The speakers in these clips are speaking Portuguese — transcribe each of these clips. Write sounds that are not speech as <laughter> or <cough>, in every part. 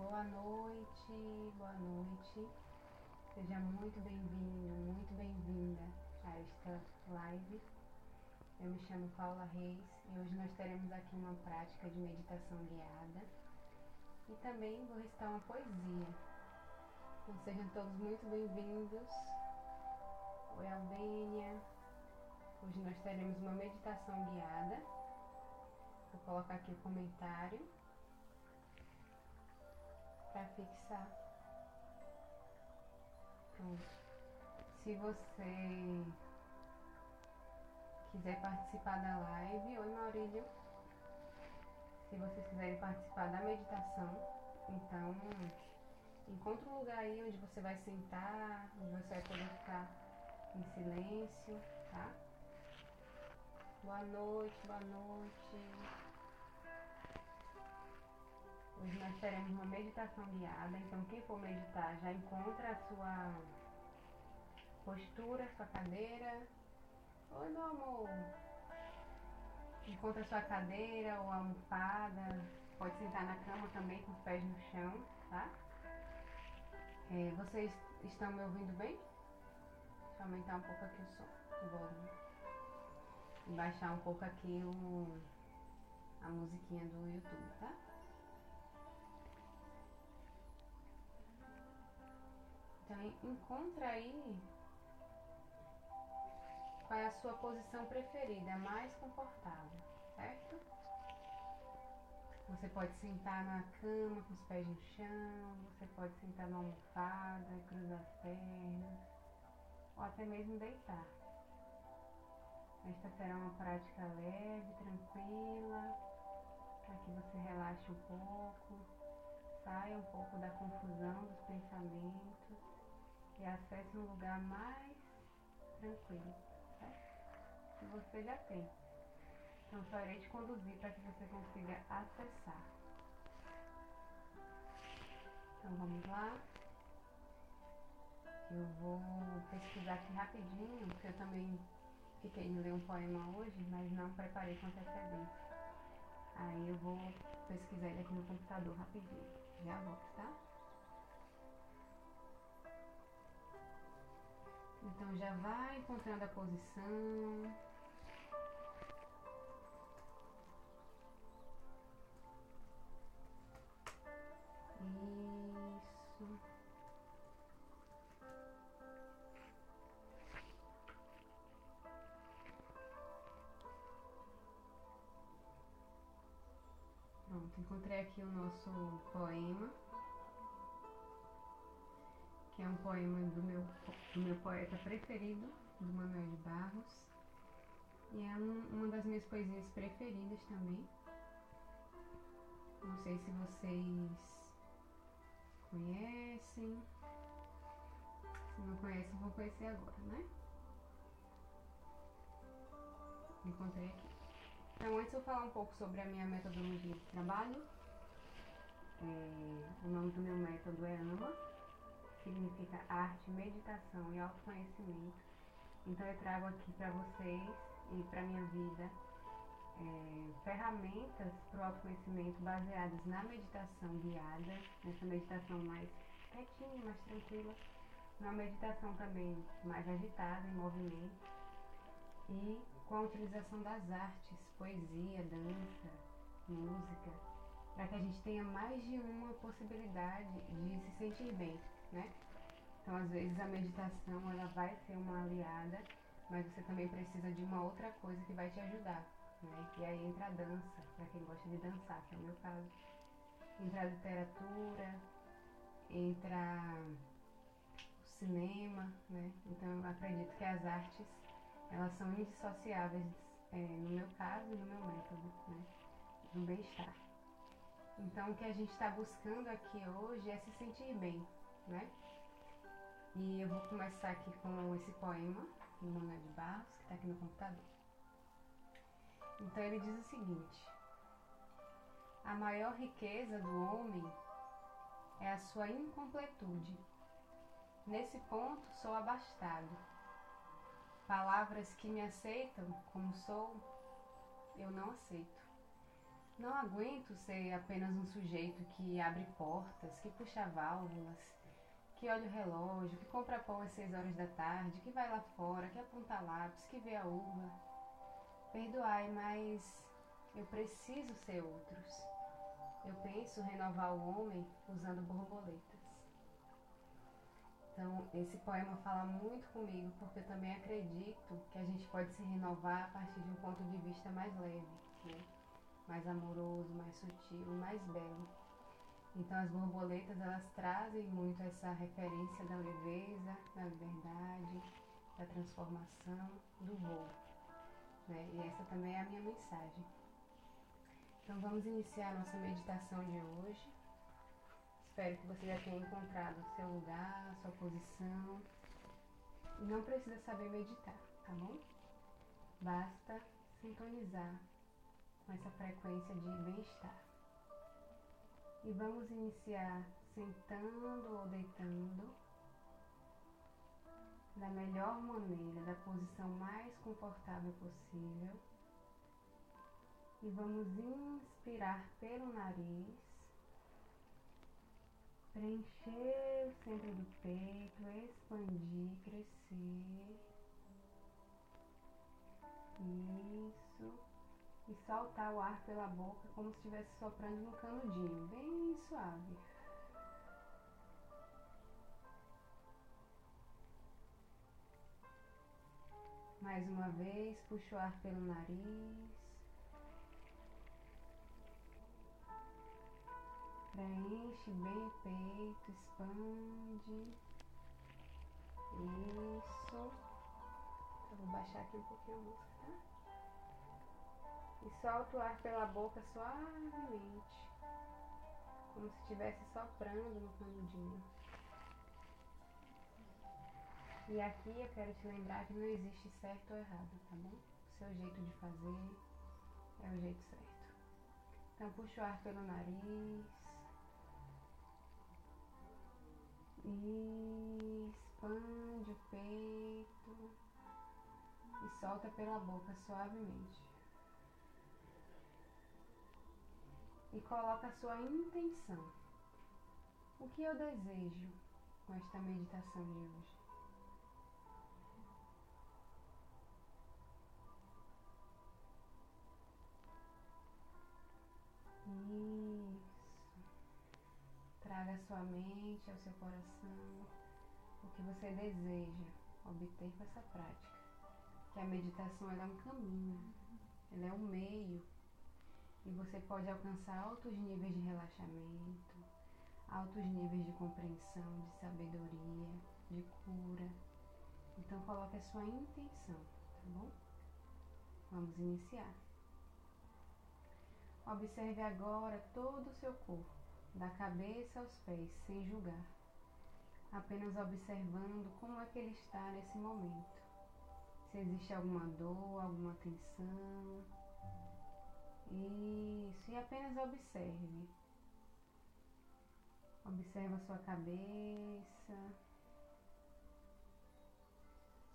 Boa noite, boa noite. Seja muito bem-vindo, muito bem-vinda a esta live. Eu me chamo Paula Reis e hoje nós teremos aqui uma prática de meditação guiada e também vou recitar uma poesia. Então sejam todos muito bem-vindos. Oi, Albênia. Hoje nós teremos uma meditação guiada. Vou colocar aqui o comentário para fixar. Se você quiser participar da live, oi Maurílio. Se vocês quiserem participar da meditação, então encontre um lugar aí onde você vai sentar, onde você vai poder ficar em silêncio, tá? Boa noite, boa noite. Hoje nós teremos uma meditação guiada, então quem for meditar já encontra a sua postura, sua cadeira. Oi meu amor! Encontra a sua cadeira ou almofada. Pode sentar na cama também com os pés no chão, tá? É, vocês estão me ouvindo bem? Deixa eu aumentar um pouco aqui o som. E baixar um pouco aqui o, a musiquinha do YouTube, tá? Então encontra aí qual é a sua posição preferida, a mais confortável, certo? Você pode sentar na cama com os pés no chão, você pode sentar na almofada, cruzar as pernas, ou até mesmo deitar. Esta será uma prática leve, tranquila, para que você relaxe um pouco, saia um pouco da confusão dos pensamentos e acesse um lugar mais tranquilo, certo? Que você já tem. Então só irei te conduzir para que você consiga acessar. Então vamos lá. Eu vou pesquisar aqui rapidinho, porque eu também fiquei de ler um poema hoje, mas não preparei com antecedência. Aí eu vou pesquisar ele aqui no computador rapidinho. Já volto, tá? Então já vai encontrando a posição. Isso. Pronto, encontrei aqui o nosso poema que é um poema do meu, do meu poeta preferido, do Manuel de Barros. E é um, uma das minhas poesias preferidas também. Não sei se vocês conhecem. Se não conhecem, vão conhecer agora, né? Encontrei aqui. Então, antes eu falar um pouco sobre a minha metodologia de trabalho. É, o nome do meu método é AMA significa arte, meditação e autoconhecimento. Então eu trago aqui para vocês e para minha vida é, ferramentas para o autoconhecimento baseadas na meditação guiada, nessa meditação mais quietinha, mais tranquila, uma meditação também mais agitada, em movimento, e com a utilização das artes, poesia, dança, música, para que a gente tenha mais de uma possibilidade de se sentir bem né? Então, às vezes a meditação ela vai ser uma aliada, mas você também precisa de uma outra coisa que vai te ajudar, né? E aí entra a dança, para quem gosta de dançar, que é o meu caso. Entra a literatura, entra o cinema, né? Então, eu acredito que as artes, elas são indissociáveis é, no meu caso e no meu método, né? Do bem-estar. Então, o que a gente está buscando aqui hoje é se sentir bem, né? E eu vou começar aqui com esse poema do Manuel de Barros, que está aqui no computador. Então ele diz o seguinte: A maior riqueza do homem é a sua incompletude. Nesse ponto sou abastado. Palavras que me aceitam como sou, eu não aceito. Não aguento ser apenas um sujeito que abre portas, que puxa válvulas, que olha o relógio, que compra pão às seis horas da tarde, que vai lá fora, que aponta lápis, que vê a uva. Perdoai, mas eu preciso ser outros. Eu penso renovar o homem usando borboletas. Então, esse poema fala muito comigo, porque eu também acredito que a gente pode se renovar a partir de um ponto de vista mais leve, né? mais amoroso, mais sutil, mais belo. Então as borboletas elas trazem muito essa referência da leveza, da liberdade, da transformação, do voo. Né? E essa também é a minha mensagem. Então vamos iniciar a nossa meditação de hoje. Espero que você já tenha encontrado o seu lugar, a sua posição. E não precisa saber meditar, tá bom? Basta sintonizar com essa frequência de bem-estar. E vamos iniciar sentando ou deitando da melhor maneira, da posição mais confortável possível. E vamos inspirar pelo nariz, preencher o centro do peito, expandir, crescer. E soltar o ar pela boca como se estivesse soprando no canudinho, bem suave. Mais uma vez, puxa o ar pelo nariz. Preenche bem o peito, expande. Isso. Eu vou baixar aqui um pouquinho a música, tá? E solta o ar pela boca suavemente, como se estivesse soprando no canudinho. E aqui eu quero te lembrar que não existe certo ou errado, tá bom? O seu jeito de fazer é o jeito certo. Então puxa o ar pelo nariz. E expande o peito. E solta pela boca suavemente. E coloca a sua intenção. O que eu desejo com esta meditação de hoje? Isso. Traga a sua mente ao seu coração o que você deseja obter com essa prática. Que a meditação é um caminho, ela é um meio e você pode alcançar altos níveis de relaxamento, altos níveis de compreensão, de sabedoria, de cura. Então coloque a sua intenção, tá bom? Vamos iniciar. Observe agora todo o seu corpo, da cabeça aos pés, sem julgar. Apenas observando como é que ele está nesse momento. Se existe alguma dor, alguma tensão, isso, e apenas observe. Observa sua cabeça,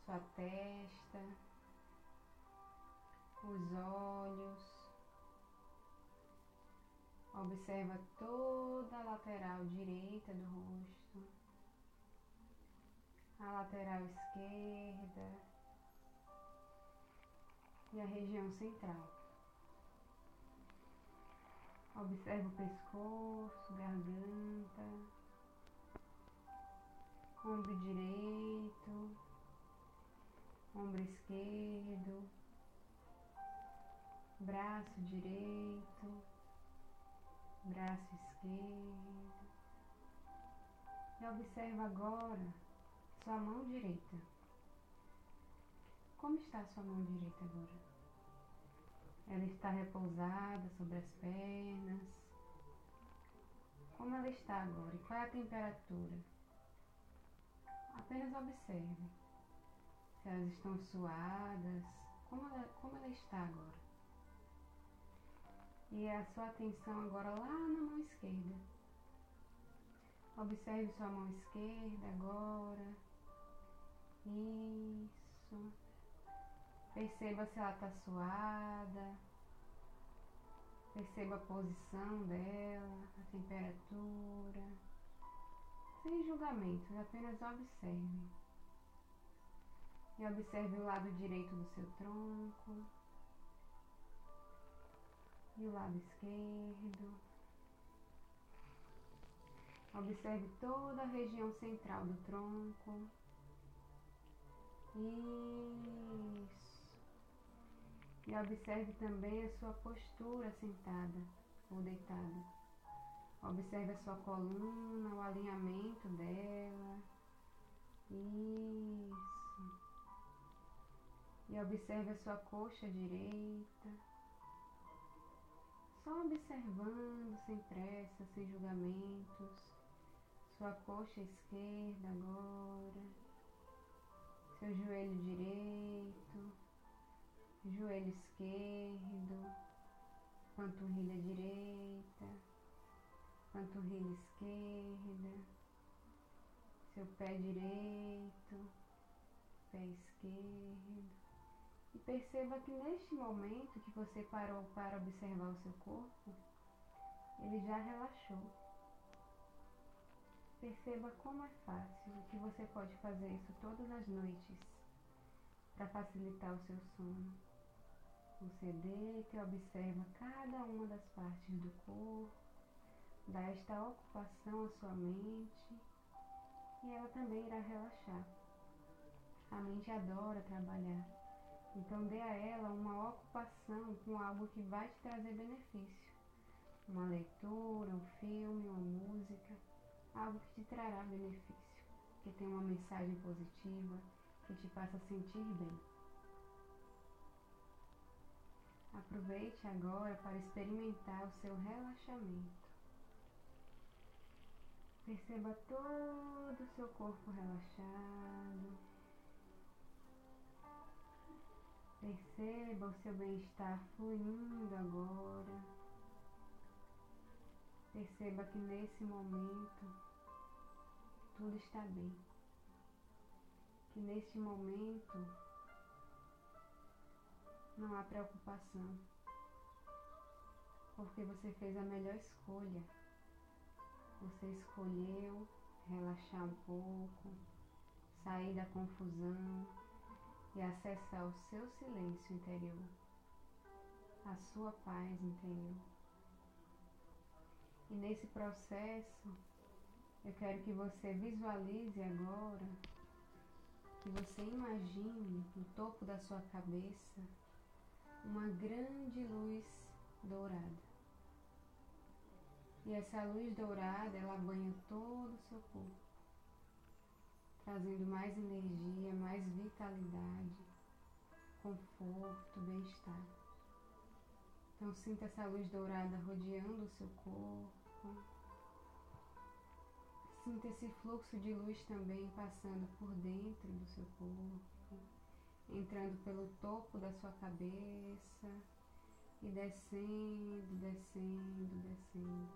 sua testa, os olhos. Observa toda a lateral direita do rosto, a lateral esquerda e a região central. Observe o pescoço, garganta, ombro direito, ombro esquerdo, braço direito, braço esquerdo. E observa agora sua mão direita. Como está a sua mão direita agora? Ela está repousada sobre as pernas. Como ela está agora? E qual é a temperatura? Apenas observe. Se elas estão suadas. Como ela, como ela está agora? E a sua atenção agora lá na mão esquerda. Observe sua mão esquerda agora. Isso. Perceba se ela está suada. Perceba a posição dela, a temperatura, sem julgamento, apenas observe. E observe o lado direito do seu tronco e o lado esquerdo. Observe toda a região central do tronco. Isso. E observe também a sua postura sentada ou deitada. Observe a sua coluna, o alinhamento dela. Isso. E observe a sua coxa direita. Só observando, sem pressa, sem julgamentos. Sua coxa esquerda agora. Seu joelho direito joelho esquerdo, panturrilha direita, panturrilha esquerda, seu pé direito, pé esquerdo. E perceba que neste momento que você parou para observar o seu corpo, ele já relaxou. Perceba como é fácil, que você pode fazer isso todas as noites para facilitar o seu sono. Você deita e observa cada uma das partes do corpo, dá esta ocupação à sua mente e ela também irá relaxar. A mente adora trabalhar, então dê a ela uma ocupação com algo que vai te trazer benefício. Uma leitura, um filme, uma música, algo que te trará benefício, que tem uma mensagem positiva, que te faça sentir bem. Aproveite agora para experimentar o seu relaxamento. Perceba todo o seu corpo relaxado. Perceba o seu bem-estar fluindo agora. Perceba que nesse momento tudo está bem. Que neste momento não há preocupação, porque você fez a melhor escolha. Você escolheu relaxar um pouco, sair da confusão e acessar o seu silêncio interior, a sua paz interior. E nesse processo, eu quero que você visualize agora, que você imagine no topo da sua cabeça uma grande luz dourada. E essa luz dourada, ela banha todo o seu corpo, trazendo mais energia, mais vitalidade, conforto, bem-estar. Então sinta essa luz dourada rodeando o seu corpo. Sinta esse fluxo de luz também passando por dentro do seu corpo entrando pelo topo da sua cabeça e descendo, descendo, descendo.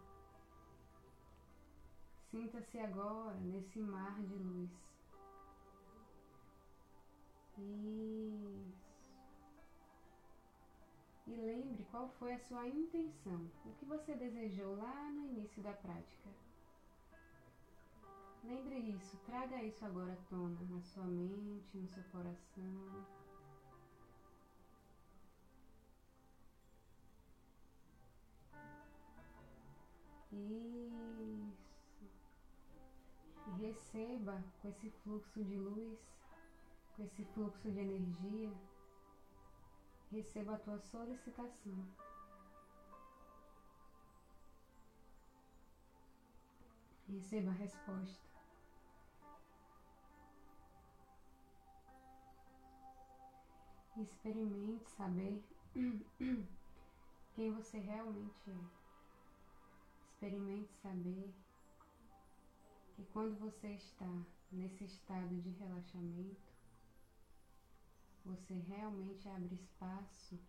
Sinta-se agora nesse mar de luz. Isso. E lembre qual foi a sua intenção, o que você desejou lá no início da prática. Lembre isso, traga isso agora à tona, na sua mente, no seu coração. Isso. E receba com esse fluxo de luz, com esse fluxo de energia, receba a tua solicitação. Receba a resposta. Experimente saber <clears throat> quem você realmente é. Experimente saber que quando você está nesse estado de relaxamento, você realmente abre espaço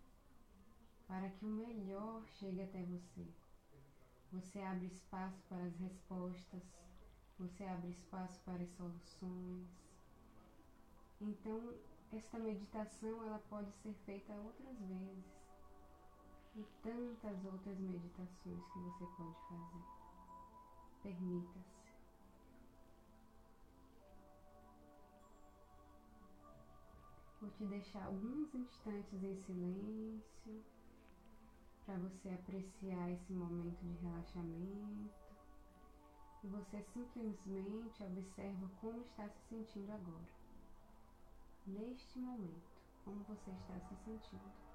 para que o melhor chegue até você. Você abre espaço para as respostas, você abre espaço para as soluções. Então, esta meditação ela pode ser feita outras vezes. e tantas outras meditações que você pode fazer. Permita-se. Vou te deixar alguns instantes em silêncio para você apreciar esse momento de relaxamento. E você simplesmente observa como está se sentindo agora. Neste momento, como você está se sentindo.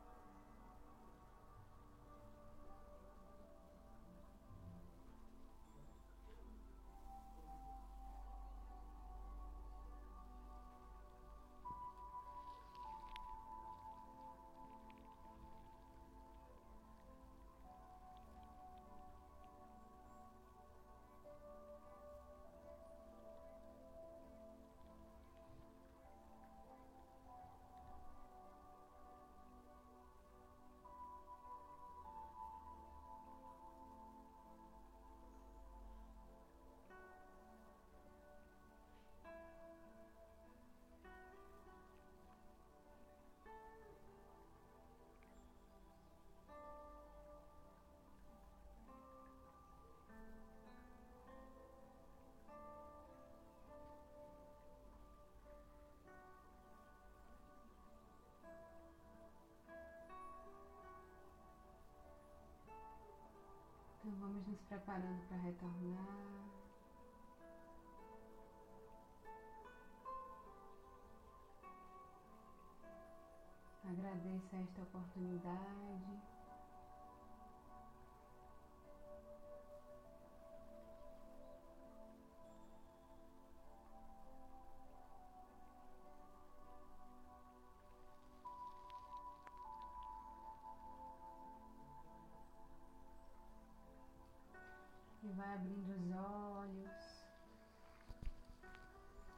Vamos nos preparando para retornar. Agradeça esta oportunidade. E vai abrindo os olhos.